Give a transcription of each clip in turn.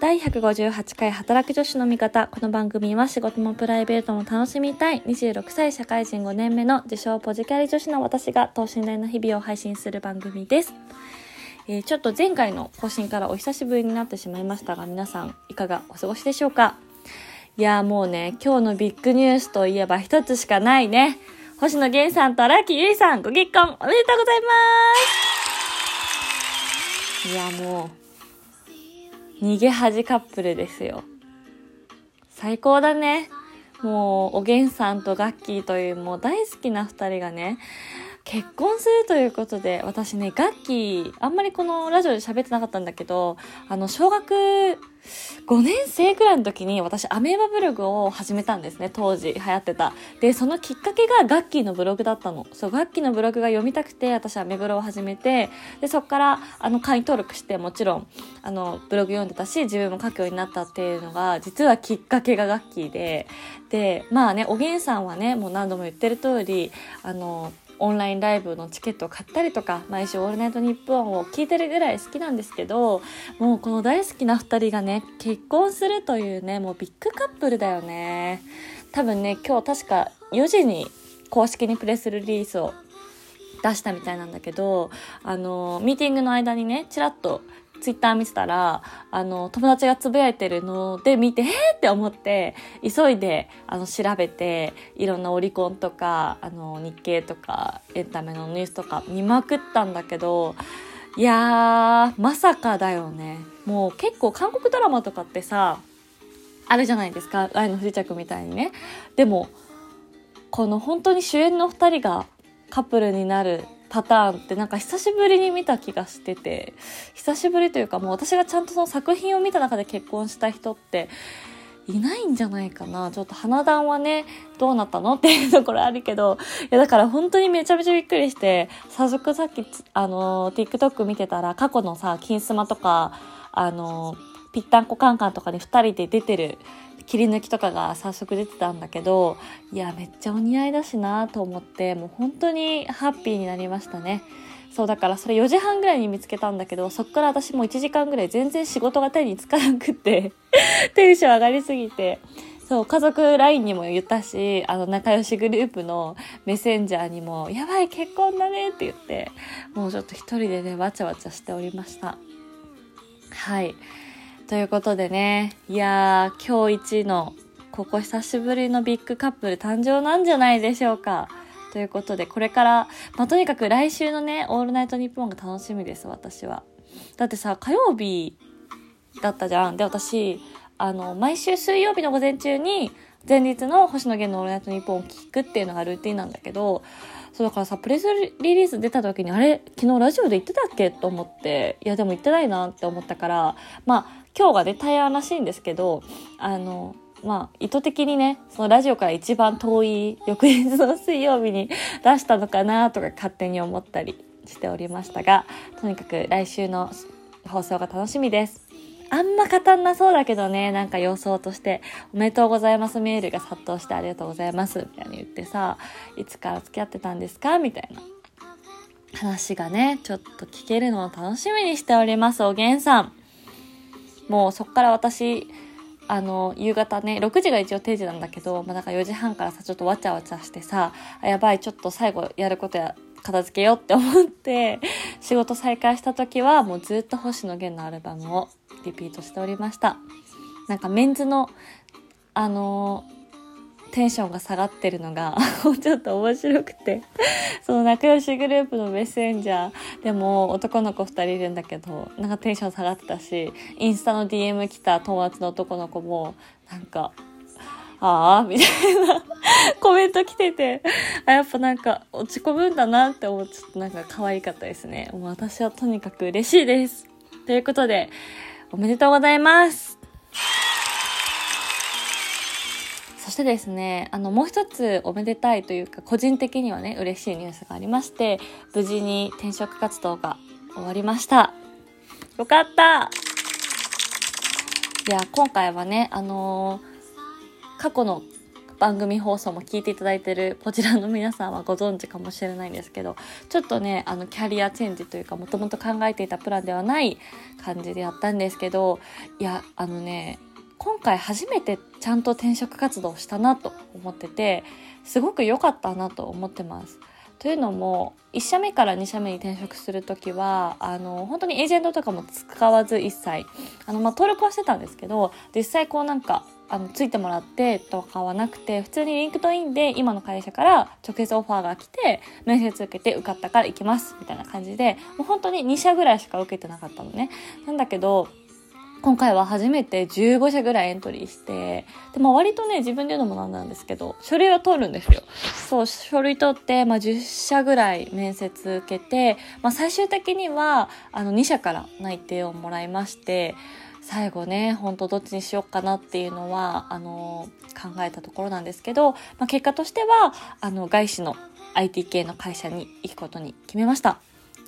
第158回働く女子の味方。この番組は仕事もプライベートも楽しみたい26歳社会人5年目の自称ポジキャリ女子の私が等身大の日々を配信する番組です。えーちょっと前回の更新からお久しぶりになってしまいましたが、皆さんいかがお過ごしでしょうか？いやもうね、今日のビッグニュースといえば一つしかないね。星野源さんと荒木由衣さんご結婚おめでとうございますいやもう、逃げ恥カップルですよ。最高だね。もう、おげんさんとガッキーというもう大好きな2人がね、結婚するということで、私ね、ガッキー、あんまりこのラジオで喋ってなかったんだけど、あの、小学5年生くらいの時に私、アメーバブログを始めたんですね、当時流行ってた。で、そのきっかけがガッキーのブログだったの。そう、ガッキーのブログが読みたくて、私はアメブロを始めて、で、そっから、あの、会員登録して、もちろん、あの、ブログ読んでたし、自分も書くようになったっていうのが、実はきっかけがガッキーで、で、まあね、おげんさんはね、もう何度も言ってる通り、あの、オンラインライブのチケットを買ったりとか、毎週オールナイトニッポンを聞いてるぐらい好きなんですけど、もうこの大好きな2人がね、結婚するというね、もうビッグカップルだよね。多分ね、今日確か4時に公式にプレスリリースを出したみたいなんだけど、あの、ミーティングの間にね、ちらっとツイッター見てたら、あの、友達がつぶやいてるので見て、えーって思って、急いで、あの、調べて、いろんなオリコンとか、あの、日経とか、エンタメのニュースとか見まくったんだけど、いやー、まさかだよね。もう結構韓国ドラマとかってさ、あるじゃないですか。愛の不時着みたいにね。でも、この本当に主演の二人がカップルになるパターンってなんか久しぶりに見た気がしてて、久しぶりというかもう私がちゃんとその作品を見た中で結婚した人っていないんじゃないかな。ちょっと花壇はね、どうなったのっていうところあるけど、いやだから本当にめちゃめちゃびっくりして、早速さっき、あの、TikTok 見てたら過去のさ、金スマとか、あの、ぴったんこカンカンとかに二人で出てる切り抜きとかが早速出てたんだけど、いや、めっちゃお似合いだしなと思って、もう本当にハッピーになりましたね。そう、だからそれ4時半ぐらいに見つけたんだけど、そっから私も1時間ぐらい全然仕事が手につかなくって、テンション上がりすぎて、そう、家族 LINE にも言ったし、あの、仲良しグループのメッセンジャーにも、やばい、結婚だねって言って、もうちょっと一人でね、わちゃわちゃしておりました。はい。ということでね、いやー、今日一の、ここ久しぶりのビッグカップル誕生なんじゃないでしょうか。ということで、これから、まあ、とにかく来週のね、オールナイトニッポンが楽しみです、私は。だってさ、火曜日だったじゃん。で、私、あの、毎週水曜日の午前中に、前日の星野源のオールナイトニッポンを聞くっていうのがルーティンなんだけど、そうだからさ、プレスリリース出た時に、あれ、昨日ラジオで言ってたっけ？と思って、いやでも言ってないなって思ったから、まあ、今日がね、対案らしいんですけど、あの、まあ、意図的にね、そのラジオから一番遠い翌日の水曜日に出したのかなとか勝手に思ったりしておりましたが、とにかく来週の放送が楽しみです。あんま語んなそうだけどね、なんか予想として、おめでとうございますメールが殺到してありがとうございます、みたいに言ってさ、いつから付き合ってたんですかみたいな話がね、ちょっと聞けるのを楽しみにしております、おげんさん。もうそっから私、あの、夕方ね、6時が一応定時なんだけど、まあ、だから4時半からさ、ちょっとわちゃわちゃしてさ、やばい、ちょっと最後やることや、片付けようって思って、仕事再開した時は、もうずっと星野源のアルバムをリピートしておりました。なんかメンズの、あのテンションが下がってるのがちょっと面白くてその仲良しグループのメッセンジャーでも男の子2人いるんだけどなんかテンション下がってたしインスタの DM 来た友達の男の子もなんかああみたいな。コメント来てて。あやっぱなんか落ち込むんだなって思っちょっとなんか可愛かったですね。もう私はとにかく嬉しいです。ということでおめでとうございます。そしてですね、あの、もう一つおめでたいというか、個人的にはね、嬉しいニュースがありまして、無事に転職活動が終わりました。よかった。いや、今回はね、あのー過去の番組放送も聞いていただいてるこちらの皆さんはご存知かもしれないんですけどちょっとねあのキャリアチェンジというかもともと考えていたプランではない感じでやったんですけどいやあのね今回初めてちゃんと転職活動したなと思っててすごく良かったなと思ってます。というのも1社目から2社目に転職する時はあの本当にエージェントとかも使わず一切あの、まあ、登録はしてたんですけど実際こうなんかあのついてもらってとかはなくて普通にリンクトインで今の会社から直接オファーが来て面接受けて受かったから行きますみたいな感じでもう本当に2社ぐらいしか受けてなかったのねなんだけど今回は初めて15社ぐらいエントリーして、で、まあ割とね、自分で言うのもなんなんですけど、書類は取るんですよ。そう、書類取って、まあ10社ぐらい面接受けて、まあ最終的には、あの2社から内定をもらいまして、最後ね、ほんとどっちにしようかなっていうのは、あの、考えたところなんですけど、まあ結果としては、あの、外資の IT 系の会社に行くことに決めました。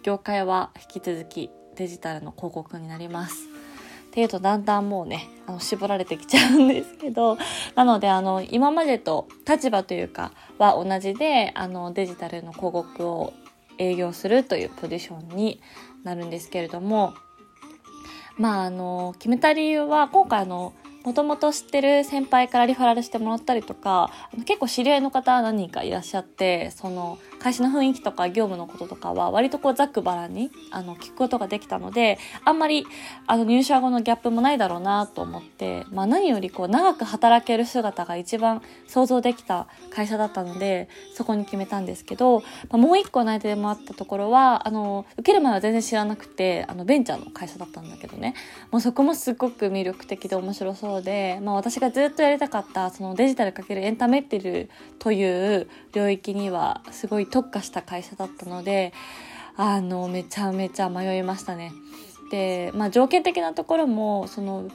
業界は引き続きデジタルの広告になります。っていうとだんだんもうね、あの、絞られてきちゃうんですけど、なので、あの、今までと立場というかは同じで、あの、デジタルの広告を営業するというポジションになるんですけれども、まあ、あの、決めた理由は、今回あの、もともと知ってる先輩からリファラルしてもらったりとか、結構知り合いの方何人かいらっしゃって、その、会社の雰囲気とか業務のこととかは割とこうざっくばらにあの聞くことができたのであんまりあの入社後のギャップもないだろうなと思って、まあ、何よりこう長く働ける姿が一番想像できた会社だったのでそこに決めたんですけど、まあ、もう一個内定でもあったところはあの受ける前は全然知らなくてあのベンチャーの会社だったんだけどね。もうそこもすごく魅力的で面白そうで、まあ、私がずっとやりたかったそのデジタルかけるエンタメっていうという領域にはすごい特化した会社だったので、あの、めちゃめちゃ迷いましたね。で、まあ条件的なところも、その、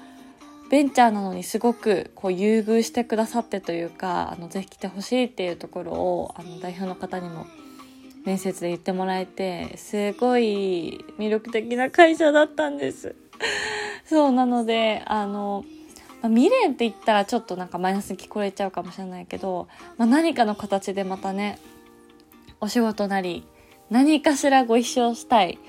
ベンチャーなのにすごくこう優遇してくださってというか、あの、ぜひ来てほしいっていうところを、あの、代表の方にも面接で言ってもらえて、すごい魅力的な会社だったんです。そう、なので、あの、まあ、未練って言ったらちょっとなんかマイナスに聞こえちゃうかもしれないけど、まあ、何かの形でまたね、お仕事なり何かしらご一緒したい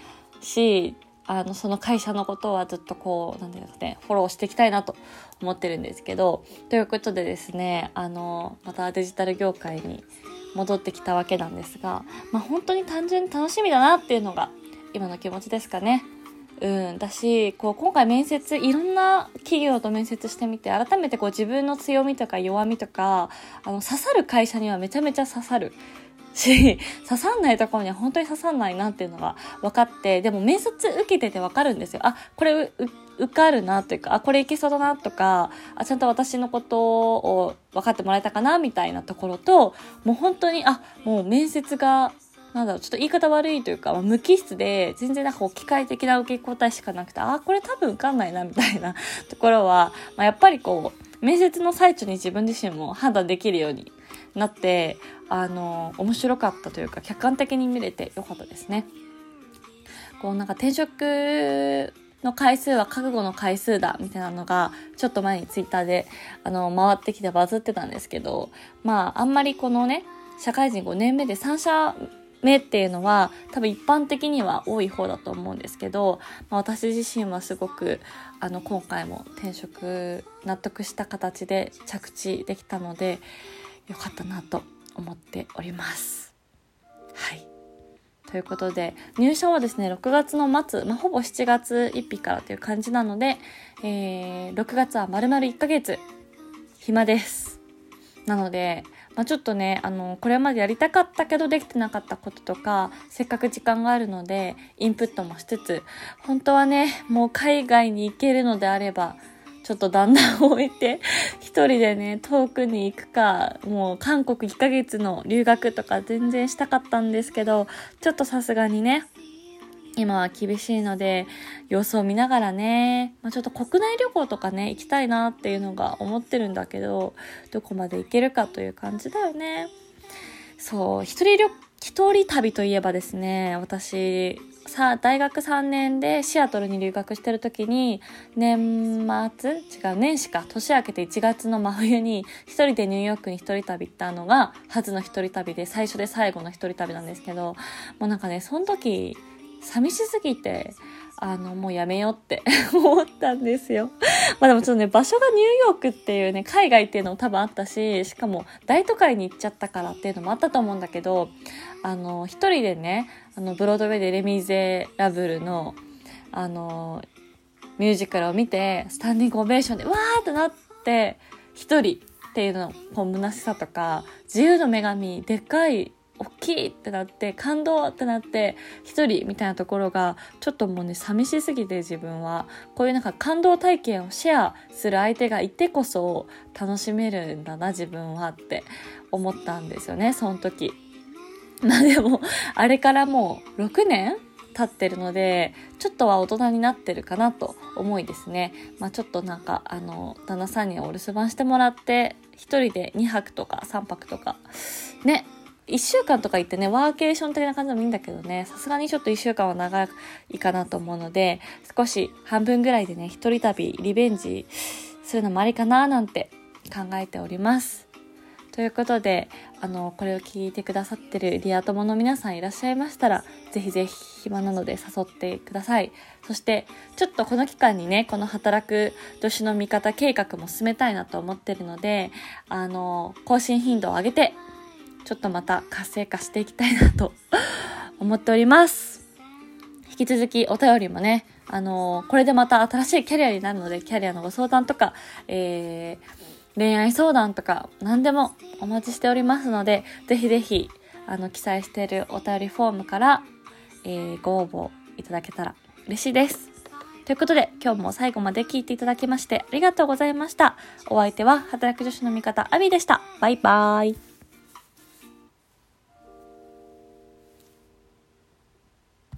しあのその会社のことはずっとこう何て言うんですかねフォローしていきたいなと思ってるんですけどということでですねあのまたデジタル業界に戻ってきたわけなんですが、まあ、本当に単純に楽しみだなっていうのが今の気持ちですかね。うん、だしこう今回面接いろんな企業と面接してみて改めてこう自分の強みとか弱みとかあの刺さる会社にはめちゃめちゃ刺さるし、刺さんないところには本当に刺さんないなっていうのが分かって、でも面接受けてて分かるんですよ。あ、これ受かるなというか、あ、これいけそうだなとか、あ、ちゃんと私のことを分かってもらえたかなみたいなところと、もう本当に、あ、もう面接がなんだろう、ちょっと言い方悪いというか、まあ、無機質で、全然なんかこう機械的な受け答えしかなくて、あ、これ多分受かんないな、みたいな ところは、まあ、やっぱりこう、面接の最中に自分自身も判断できるようになって、あの、面白かったというか、客観的に見れてよかったですね。こうなんか転職の回数は覚悟の回数だみたいなのがちょっと前にツイッターであの回ってきてバズってたんですけどまああんまりこのね社会人5年目で3社目っていうのは多分一般的には多い方だと思うんですけど、まあ、私自身はすごくあの今回も転職納得した形で着地できたのでよかったなと思っております。はい。ということで、入社はですね、6月の末、まあ、ほぼ7月1日からという感じなので、えー、6月は丸々1ヶ月、暇です。なので、まあ、ちょっとね、あの、これまでやりたかったけどできてなかったこととか、せっかく時間があるので、インプットもしつつ、本当はね、もう海外に行けるのであれば、ちょっと旦那を置いて、一人でね、遠くに行くか、もう韓国1ヶ月の留学とか全然したかったんですけど、ちょっとさすがにね、今は厳しいので、様子を見ながらね、まあ、ちょっと国内旅行とかね、行きたいなっていうのが思ってるんだけど、どこまで行けるかという感じだよね。そう、一人旅、一人旅といえばですね、私、さ、大学3年でシアトルに留学してる時に、年末違う、年始か、年明けて1月の真冬に、一人でニューヨークに一人旅行ったのが、初の一人旅で、最初で最後の一人旅なんですけど、もうなんかね、その時、寂しすぎて、あの、もうやめようって 思ったんですよ。まあでもちょっとね、場所がニューヨークっていうね、海外っていうのも多分あったし、しかも大都会に行っちゃったからっていうのもあったと思うんだけど、あの、一人でね、あの、ブロードウェイでレミゼラブルの、あの、ミュージカルを見て、スタンディングオベーションで、わーってなって、一人っていうの、こう、虚しさとか、自由の女神、でっかい大きいってなって感動ってなって一人みたいなところがちょっともうね寂しすぎて自分はこういうなんか感動体験をシェアする相手がいてこそ楽しめるんだな自分はって思ったんですよねその時。まあでもあれからもう6年経ってるのでちょっとは大人になってるかなと思いですね。まあちょっとなんかあの旦那さんにお留守番してもらって一人で2泊とか3泊とかね1週間とか行ってね、ワーケーション的な感じでもいいんだけどね、さすがにちょっと1週間は長いかなと思うので、少し半分ぐらいでね、一人旅、リベンジするのもありかななんて考えております。ということで、あの、これを聞いてくださってるリア友の皆さんいらっしゃいましたら、ぜひぜひ暇なので誘ってください。そして、ちょっとこの期間にね、この働く女子の味方計画も進めたいなと思ってるので、あの、更新頻度を上げてちょっとまた活性化していきたいなと 思っております。引き続きお便りもね、あの、これでまた新しいキャリアになるので、キャリアのご相談とか、えー、恋愛相談とか、何でもお待ちしておりますので、ぜひぜひ、あの、記載しているお便りフォームから、えー、ご応募いただけたら嬉しいです。ということで、今日も最後まで聞いていただきましてありがとうございました。お相手は、働く女子の味方、アビでした。バイバーイ。